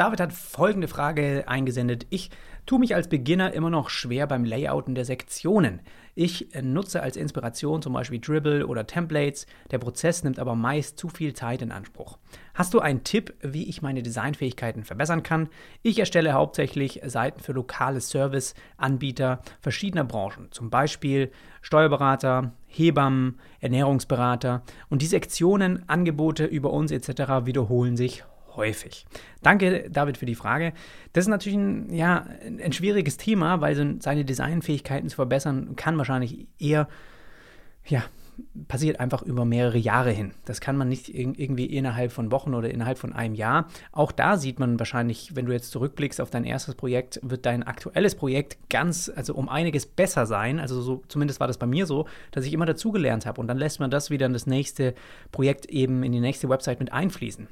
David hat folgende Frage eingesendet. Ich tue mich als Beginner immer noch schwer beim Layouten der Sektionen. Ich nutze als Inspiration zum Beispiel Dribble oder Templates. Der Prozess nimmt aber meist zu viel Zeit in Anspruch. Hast du einen Tipp, wie ich meine Designfähigkeiten verbessern kann? Ich erstelle hauptsächlich Seiten für lokale Serviceanbieter verschiedener Branchen, zum Beispiel Steuerberater, Hebammen, Ernährungsberater. Und die Sektionen, Angebote über uns etc. wiederholen sich häufig. Danke, David, für die Frage. Das ist natürlich ein, ja, ein schwieriges Thema, weil seine Designfähigkeiten zu verbessern kann wahrscheinlich eher, ja, passiert einfach über mehrere Jahre hin. Das kann man nicht irgendwie innerhalb von Wochen oder innerhalb von einem Jahr. Auch da sieht man wahrscheinlich, wenn du jetzt zurückblickst auf dein erstes Projekt, wird dein aktuelles Projekt ganz, also um einiges besser sein. Also so, zumindest war das bei mir so, dass ich immer dazugelernt habe. Und dann lässt man das wieder in das nächste Projekt eben in die nächste Website mit einfließen.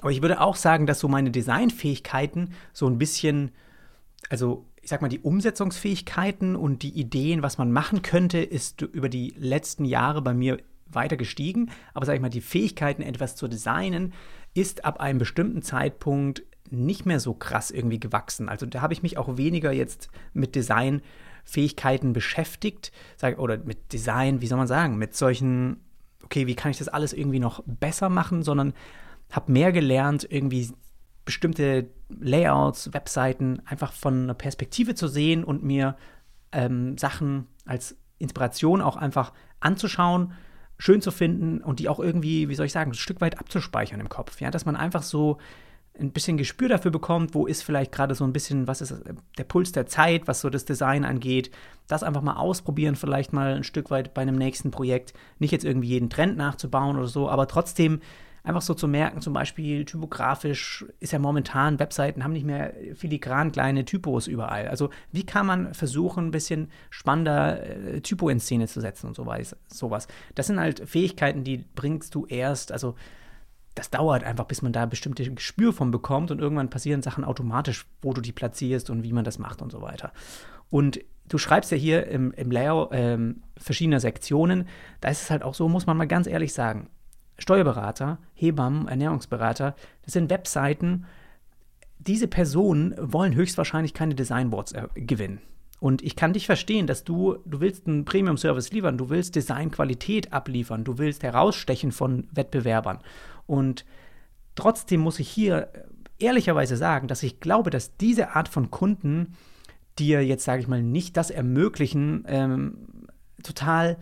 Aber ich würde auch sagen, dass so meine Designfähigkeiten so ein bisschen, also ich sag mal, die Umsetzungsfähigkeiten und die Ideen, was man machen könnte, ist über die letzten Jahre bei mir weiter gestiegen. Aber sag ich mal, die Fähigkeiten, etwas zu designen, ist ab einem bestimmten Zeitpunkt nicht mehr so krass irgendwie gewachsen. Also da habe ich mich auch weniger jetzt mit Designfähigkeiten beschäftigt, oder mit Design, wie soll man sagen, mit solchen, okay, wie kann ich das alles irgendwie noch besser machen, sondern habe mehr gelernt, irgendwie bestimmte Layouts, Webseiten einfach von einer Perspektive zu sehen und mir ähm, Sachen als Inspiration auch einfach anzuschauen, schön zu finden und die auch irgendwie, wie soll ich sagen, ein Stück weit abzuspeichern im Kopf. Ja, dass man einfach so ein bisschen Gespür dafür bekommt, wo ist vielleicht gerade so ein bisschen, was ist der Puls der Zeit, was so das Design angeht. Das einfach mal ausprobieren, vielleicht mal ein Stück weit bei einem nächsten Projekt. Nicht jetzt irgendwie jeden Trend nachzubauen oder so, aber trotzdem einfach so zu merken, zum Beispiel typografisch ist ja momentan, Webseiten haben nicht mehr filigran kleine Typos überall. Also wie kann man versuchen, ein bisschen spannender äh, Typo in Szene zu setzen und sowas. Das sind halt Fähigkeiten, die bringst du erst, also das dauert einfach, bis man da bestimmte Gespür von bekommt und irgendwann passieren Sachen automatisch, wo du die platzierst und wie man das macht und so weiter. Und du schreibst ja hier im, im Layout ähm, verschiedener Sektionen, da ist es halt auch so, muss man mal ganz ehrlich sagen, Steuerberater, Hebammen, Ernährungsberater, das sind Webseiten, diese Personen wollen höchstwahrscheinlich keine Designboards äh, gewinnen. Und ich kann dich verstehen, dass du, du willst einen Premium-Service liefern, du willst Designqualität abliefern, du willst herausstechen von Wettbewerbern. Und trotzdem muss ich hier ehrlicherweise sagen, dass ich glaube, dass diese Art von Kunden dir jetzt, sage ich mal, nicht das ermöglichen, ähm, total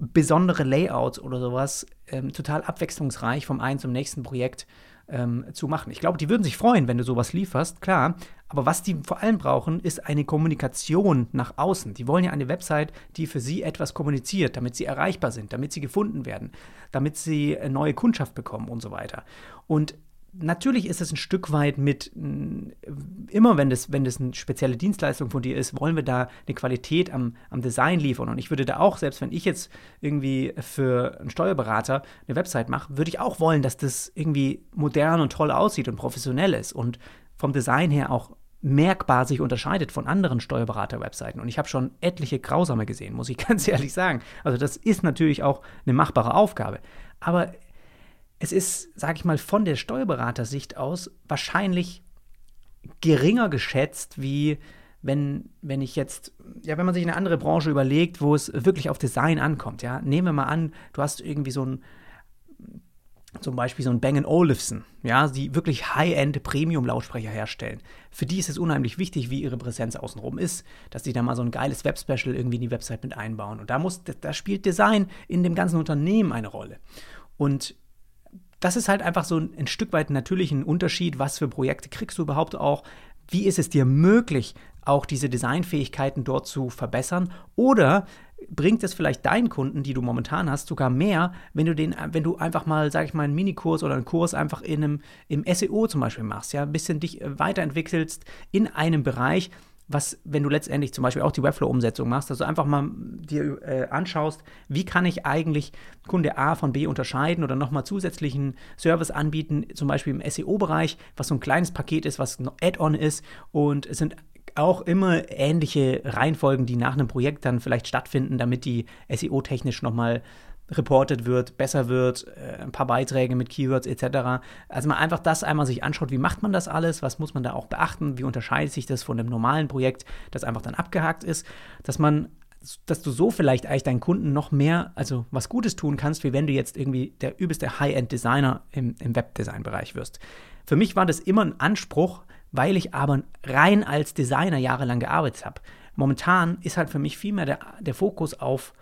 besondere Layouts oder sowas ähm, total abwechslungsreich vom einen zum nächsten Projekt ähm, zu machen. Ich glaube, die würden sich freuen, wenn du sowas lieferst, klar. Aber was die vor allem brauchen, ist eine Kommunikation nach außen. Die wollen ja eine Website, die für sie etwas kommuniziert, damit sie erreichbar sind, damit sie gefunden werden, damit sie äh, neue Kundschaft bekommen und so weiter. Und natürlich ist es ein Stück weit mit, immer wenn das, wenn das eine spezielle Dienstleistung von dir ist, wollen wir da eine Qualität am, am Design liefern. Und ich würde da auch, selbst wenn ich jetzt irgendwie für einen Steuerberater eine Website mache, würde ich auch wollen, dass das irgendwie modern und toll aussieht und professionell ist und vom Design her auch merkbar sich unterscheidet von anderen Steuerberater-Webseiten. Und ich habe schon etliche grausame gesehen, muss ich ganz ehrlich sagen. Also das ist natürlich auch eine machbare Aufgabe. Aber es ist, sage ich mal, von der Steuerberatersicht aus wahrscheinlich geringer geschätzt, wie wenn, wenn ich jetzt, ja, wenn man sich eine andere Branche überlegt, wo es wirklich auf Design ankommt, ja. Nehmen wir mal an, du hast irgendwie so ein, zum Beispiel so ein Bang Olufsen, ja, die wirklich High-End Premium-Lautsprecher herstellen. Für die ist es unheimlich wichtig, wie ihre Präsenz außenrum ist, dass sie da mal so ein geiles Web-Special irgendwie in die Website mit einbauen. Und da muss, da spielt Design in dem ganzen Unternehmen eine Rolle. Und das ist halt einfach so ein, ein Stück weit natürlich ein Unterschied, was für Projekte kriegst du überhaupt auch, wie ist es dir möglich, auch diese Designfähigkeiten dort zu verbessern? Oder bringt es vielleicht deinen Kunden, die du momentan hast, sogar mehr, wenn du den, wenn du einfach mal, sag ich mal, einen Minikurs oder einen Kurs einfach in einem, im SEO zum Beispiel machst, ja, ein bisschen dich weiterentwickelst in einem Bereich, was, wenn du letztendlich zum Beispiel auch die Webflow-Umsetzung machst, also einfach mal dir äh, anschaust, wie kann ich eigentlich Kunde A von B unterscheiden oder nochmal zusätzlichen Service anbieten, zum Beispiel im SEO-Bereich, was so ein kleines Paket ist, was ein Add-on ist. Und es sind auch immer ähnliche Reihenfolgen, die nach einem Projekt dann vielleicht stattfinden, damit die SEO-technisch nochmal reported wird, besser wird, äh, ein paar Beiträge mit Keywords etc. Also man einfach das einmal sich anschaut, wie macht man das alles, was muss man da auch beachten, wie unterscheidet sich das von dem normalen Projekt, das einfach dann abgehakt ist, dass man dass du so vielleicht eigentlich deinen Kunden noch mehr, also was Gutes tun kannst, wie wenn du jetzt irgendwie der übelste High-End-Designer im, im Webdesign-Bereich wirst. Für mich war das immer ein Anspruch, weil ich aber rein als Designer jahrelang gearbeitet habe. Momentan ist halt für mich viel mehr der, der Fokus auf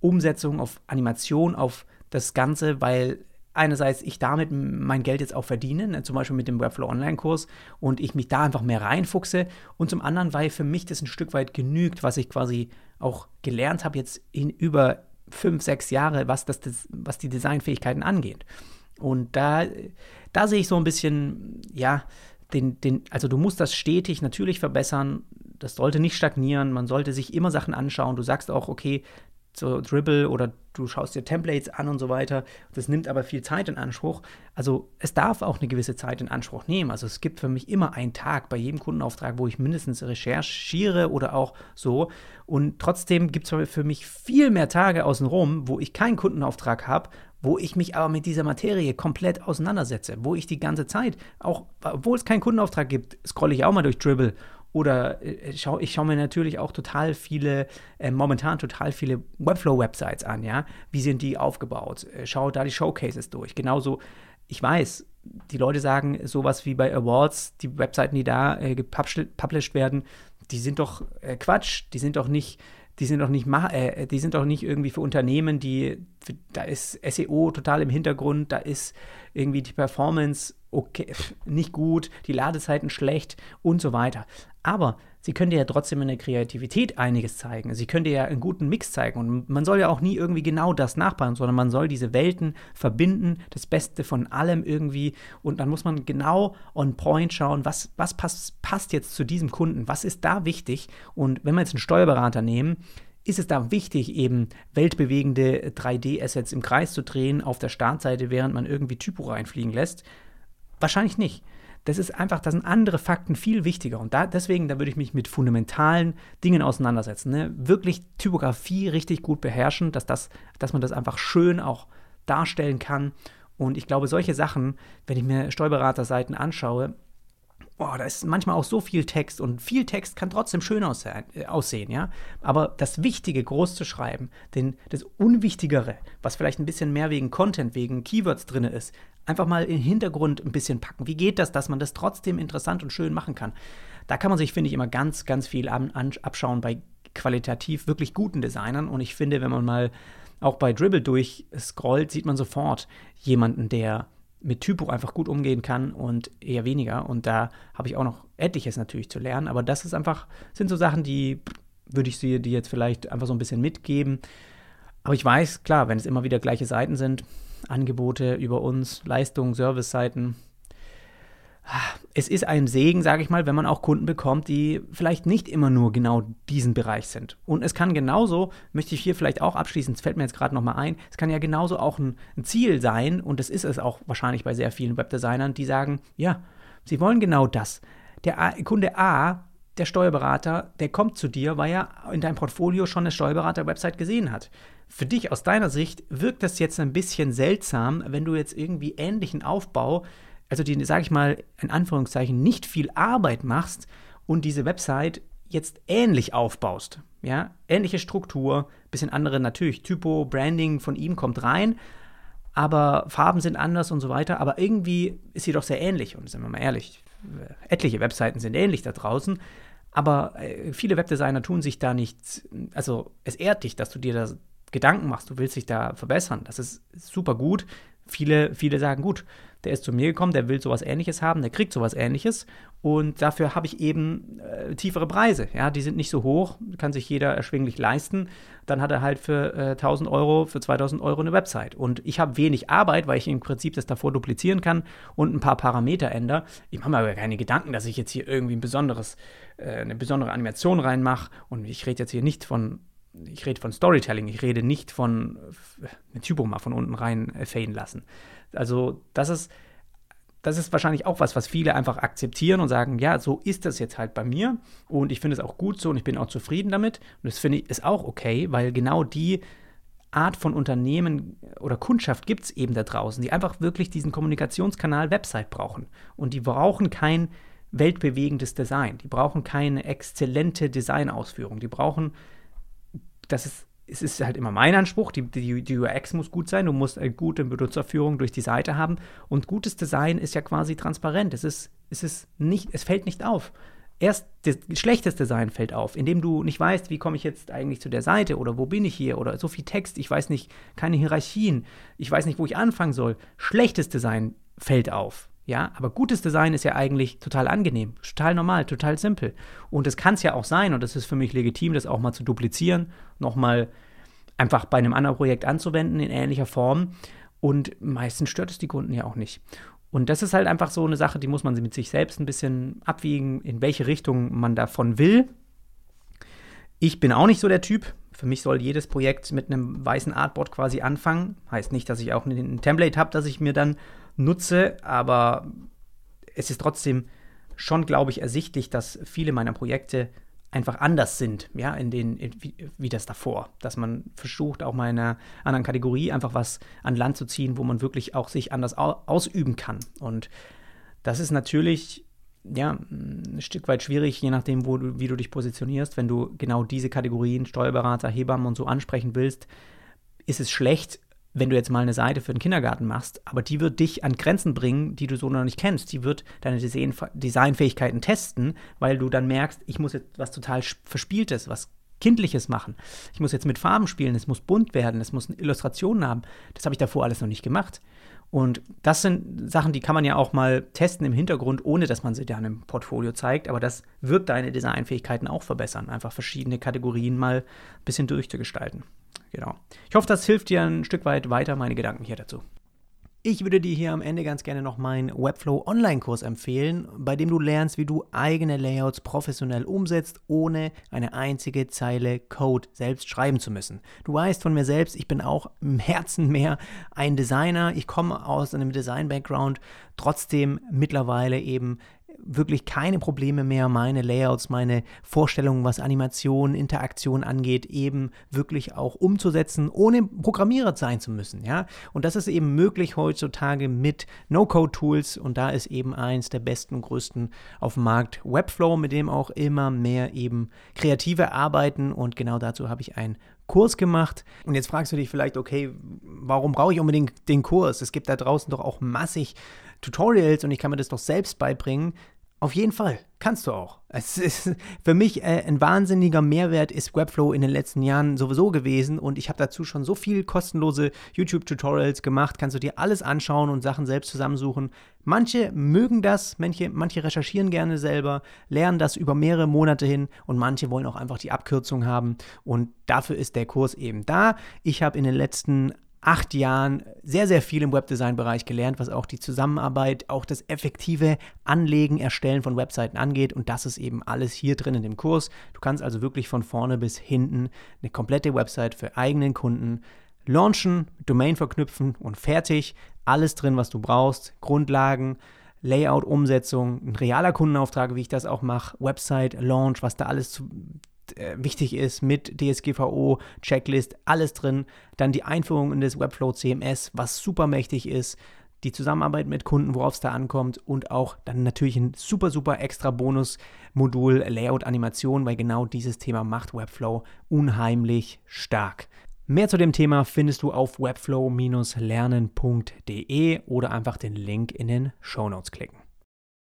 Umsetzung, auf Animation, auf das Ganze, weil einerseits ich damit mein Geld jetzt auch verdiene, ne, zum Beispiel mit dem Webflow Online-Kurs und ich mich da einfach mehr reinfuchse und zum anderen, weil für mich das ein Stück weit genügt, was ich quasi auch gelernt habe jetzt in über fünf, sechs Jahre, was, das, was die Designfähigkeiten angeht. Und da, da sehe ich so ein bisschen, ja, den, den, also du musst das stetig natürlich verbessern. Das sollte nicht stagnieren. Man sollte sich immer Sachen anschauen. Du sagst auch, okay, so Dribble oder du schaust dir Templates an und so weiter. Das nimmt aber viel Zeit in Anspruch. Also es darf auch eine gewisse Zeit in Anspruch nehmen. Also es gibt für mich immer einen Tag bei jedem Kundenauftrag, wo ich mindestens recherchiere oder auch so. Und trotzdem gibt es für mich viel mehr Tage außenrum, wo ich keinen Kundenauftrag habe, wo ich mich aber mit dieser Materie komplett auseinandersetze, wo ich die ganze Zeit, auch obwohl es keinen Kundenauftrag gibt, scrolle ich auch mal durch Dribble oder äh, ich schaue mir natürlich auch total viele, äh, momentan total viele Webflow-Websites an, ja. Wie sind die aufgebaut? Äh, schau da die Showcases durch. Genauso, ich weiß, die Leute sagen sowas wie bei Awards, die Webseiten, die da äh, gepublished werden, die sind doch äh, Quatsch, die sind doch nicht, die sind doch nicht, äh, die sind doch nicht irgendwie für Unternehmen, die, für, da ist SEO total im Hintergrund, da ist irgendwie die Performance okay, nicht gut, die Ladezeiten schlecht und so weiter. Aber sie dir ja trotzdem in der Kreativität einiges zeigen. Sie dir ja einen guten Mix zeigen. Und man soll ja auch nie irgendwie genau das nachbauen, sondern man soll diese Welten verbinden, das Beste von allem irgendwie. Und dann muss man genau on point schauen, was, was passt, passt jetzt zu diesem Kunden, was ist da wichtig. Und wenn wir jetzt einen Steuerberater nehmen, ist es da wichtig, eben weltbewegende 3D-Assets im Kreis zu drehen auf der Startseite, während man irgendwie Typo reinfliegen lässt? Wahrscheinlich nicht. Das ist einfach, da sind andere Fakten viel wichtiger. Und da, deswegen, da würde ich mich mit fundamentalen Dingen auseinandersetzen. Ne? Wirklich Typografie richtig gut beherrschen, dass, das, dass man das einfach schön auch darstellen kann. Und ich glaube, solche Sachen, wenn ich mir Steuerberaterseiten anschaue, boah, da ist manchmal auch so viel Text und viel Text kann trotzdem schön aussehen, äh, aussehen, ja. Aber das Wichtige groß zu schreiben, den, das Unwichtigere, was vielleicht ein bisschen mehr wegen Content, wegen Keywords drin ist, einfach mal in den Hintergrund ein bisschen packen. Wie geht das, dass man das trotzdem interessant und schön machen kann? Da kann man sich, finde ich, immer ganz, ganz viel an, an, abschauen bei qualitativ wirklich guten Designern. Und ich finde, wenn man mal auch bei Dribble durchscrollt, sieht man sofort jemanden, der mit Typo einfach gut umgehen kann und eher weniger. Und da habe ich auch noch etliches natürlich zu lernen. Aber das ist einfach, sind so Sachen, die würde ich dir jetzt vielleicht einfach so ein bisschen mitgeben. Aber ich weiß, klar, wenn es immer wieder gleiche Seiten sind, Angebote über uns, Leistungen, Service-Seiten, es ist ein Segen, sage ich mal, wenn man auch Kunden bekommt, die vielleicht nicht immer nur genau diesen Bereich sind. Und es kann genauso, möchte ich hier vielleicht auch abschließen, es fällt mir jetzt gerade nochmal ein, es kann ja genauso auch ein, ein, Ziel sein, und das ist es auch wahrscheinlich bei sehr vielen Webdesignern, die sagen, ja, sie wollen genau das. Der A, Kunde A, der Steuerberater, der kommt zu dir, weil er in deinem Portfolio schon eine Steuerberater-Website gesehen hat. Für dich aus deiner Sicht wirkt das jetzt ein bisschen seltsam, wenn du jetzt irgendwie ähnlichen Aufbau also die, sage ich mal, in Anführungszeichen, nicht viel Arbeit machst und diese Website jetzt ähnlich aufbaust. Ja, ähnliche Struktur, bisschen andere natürlich, Typo, Branding von ihm kommt rein, aber Farben sind anders und so weiter, aber irgendwie ist sie doch sehr ähnlich und sind wir mal ehrlich, etliche Webseiten sind ähnlich da draußen, aber äh, viele Webdesigner tun sich da nicht, also es ehrt dich, dass du dir da Gedanken machst, du willst dich da verbessern, das ist super gut. Viele, viele sagen, gut, der ist zu mir gekommen, der will sowas ähnliches haben, der kriegt sowas ähnliches und dafür habe ich eben äh, tiefere Preise. Ja, die sind nicht so hoch, kann sich jeder erschwinglich leisten. Dann hat er halt für äh, 1000 Euro, für 2000 Euro eine Website. Und ich habe wenig Arbeit, weil ich im Prinzip das davor duplizieren kann und ein paar Parameter ändere. Ich mache mir aber keine Gedanken, dass ich jetzt hier irgendwie ein besonderes, äh, eine besondere Animation reinmache. Und ich rede jetzt hier nicht von ich rede von Storytelling, ich rede nicht von ein Typo mal von unten rein äh, faden lassen. Also das ist, das ist wahrscheinlich auch was, was viele einfach akzeptieren und sagen, ja, so ist das jetzt halt bei mir und ich finde es auch gut so und ich bin auch zufrieden damit und das finde ich ist auch okay, weil genau die Art von Unternehmen oder Kundschaft gibt es eben da draußen, die einfach wirklich diesen Kommunikationskanal Website brauchen. Und die brauchen kein weltbewegendes Design. Die brauchen keine exzellente Designausführung. Die brauchen, das ist, es ist halt immer mein Anspruch, die, die, die UX muss gut sein, du musst eine gute Benutzerführung durch die Seite haben. Und gutes Design ist ja quasi transparent. Es ist, es ist nicht, es fällt nicht auf. Erst das schlechtes Design fällt auf, indem du nicht weißt, wie komme ich jetzt eigentlich zu der Seite oder wo bin ich hier oder so viel Text, ich weiß nicht, keine Hierarchien, ich weiß nicht, wo ich anfangen soll. Schlechtes Design fällt auf. Ja, aber gutes Design ist ja eigentlich total angenehm, total normal, total simpel. Und es kann es ja auch sein, und das ist für mich legitim, das auch mal zu duplizieren, nochmal einfach bei einem anderen Projekt anzuwenden in ähnlicher Form. Und meistens stört es die Kunden ja auch nicht. Und das ist halt einfach so eine Sache, die muss man mit sich selbst ein bisschen abwiegen, in welche Richtung man davon will. Ich bin auch nicht so der Typ. Für mich soll jedes Projekt mit einem weißen Artboard quasi anfangen. Heißt nicht, dass ich auch ein Template habe, das ich mir dann nutze, aber es ist trotzdem schon, glaube ich, ersichtlich, dass viele meiner Projekte einfach anders sind, ja, in den, in, wie, wie, das davor. Dass man versucht, auch mal in einer anderen Kategorie einfach was an Land zu ziehen, wo man wirklich auch sich anders au ausüben kann. Und das ist natürlich, ja, ein Stück weit schwierig, je nachdem, wo du, wie du dich positionierst. Wenn du genau diese Kategorien, Steuerberater, Hebammen und so ansprechen willst, ist es schlecht, wenn du jetzt mal eine Seite für den Kindergarten machst, aber die wird dich an Grenzen bringen, die du so noch nicht kennst. Die wird deine Designfähigkeiten testen, weil du dann merkst, ich muss jetzt was total Verspieltes, was Kindliches machen. Ich muss jetzt mit Farben spielen, es muss bunt werden, es muss Illustrationen haben. Das habe ich davor alles noch nicht gemacht. Und das sind Sachen, die kann man ja auch mal testen im Hintergrund, ohne dass man sie dann im Portfolio zeigt. Aber das wird deine Designfähigkeiten auch verbessern, einfach verschiedene Kategorien mal ein bisschen durchzugestalten. Genau. Ich hoffe, das hilft dir ein Stück weit weiter, meine Gedanken hier dazu. Ich würde dir hier am Ende ganz gerne noch meinen Webflow Online-Kurs empfehlen, bei dem du lernst, wie du eigene Layouts professionell umsetzt, ohne eine einzige Zeile Code selbst schreiben zu müssen. Du weißt von mir selbst, ich bin auch im Herzen mehr ein Designer. Ich komme aus einem Design-Background, trotzdem mittlerweile eben wirklich keine Probleme mehr, meine Layouts, meine Vorstellungen, was Animation, Interaktion angeht, eben wirklich auch umzusetzen, ohne Programmierer sein zu müssen. Ja? Und das ist eben möglich heutzutage mit No-Code-Tools und da ist eben eins der besten größten auf dem Markt Webflow, mit dem auch immer mehr eben Kreative arbeiten und genau dazu habe ich ein Kurs gemacht. Und jetzt fragst du dich vielleicht, okay, warum brauche ich unbedingt den Kurs? Es gibt da draußen doch auch massig Tutorials und ich kann mir das doch selbst beibringen. Auf jeden Fall, kannst du auch. Es ist für mich äh, ein wahnsinniger Mehrwert ist Webflow in den letzten Jahren sowieso gewesen und ich habe dazu schon so viel kostenlose YouTube-Tutorials gemacht. Kannst du dir alles anschauen und Sachen selbst zusammensuchen. Manche mögen das, manche, manche recherchieren gerne selber, lernen das über mehrere Monate hin und manche wollen auch einfach die Abkürzung haben und dafür ist der Kurs eben da. Ich habe in den letzten acht Jahren sehr, sehr viel im Webdesign-Bereich gelernt, was auch die Zusammenarbeit, auch das effektive Anlegen, Erstellen von Webseiten angeht. Und das ist eben alles hier drin in dem Kurs. Du kannst also wirklich von vorne bis hinten eine komplette Website für eigenen Kunden launchen, Domain verknüpfen und fertig. Alles drin, was du brauchst. Grundlagen, Layout, Umsetzung, ein realer Kundenauftrag, wie ich das auch mache, Website, Launch, was da alles zu, wichtig ist mit DSGVO, Checklist, alles drin. Dann die Einführung in das Webflow CMS, was super mächtig ist. Die Zusammenarbeit mit Kunden, worauf es da ankommt und auch dann natürlich ein super, super extra Bonus-Modul Layout Animation, weil genau dieses Thema macht Webflow unheimlich stark. Mehr zu dem Thema findest du auf webflow-lernen.de oder einfach den Link in den Show Notes klicken.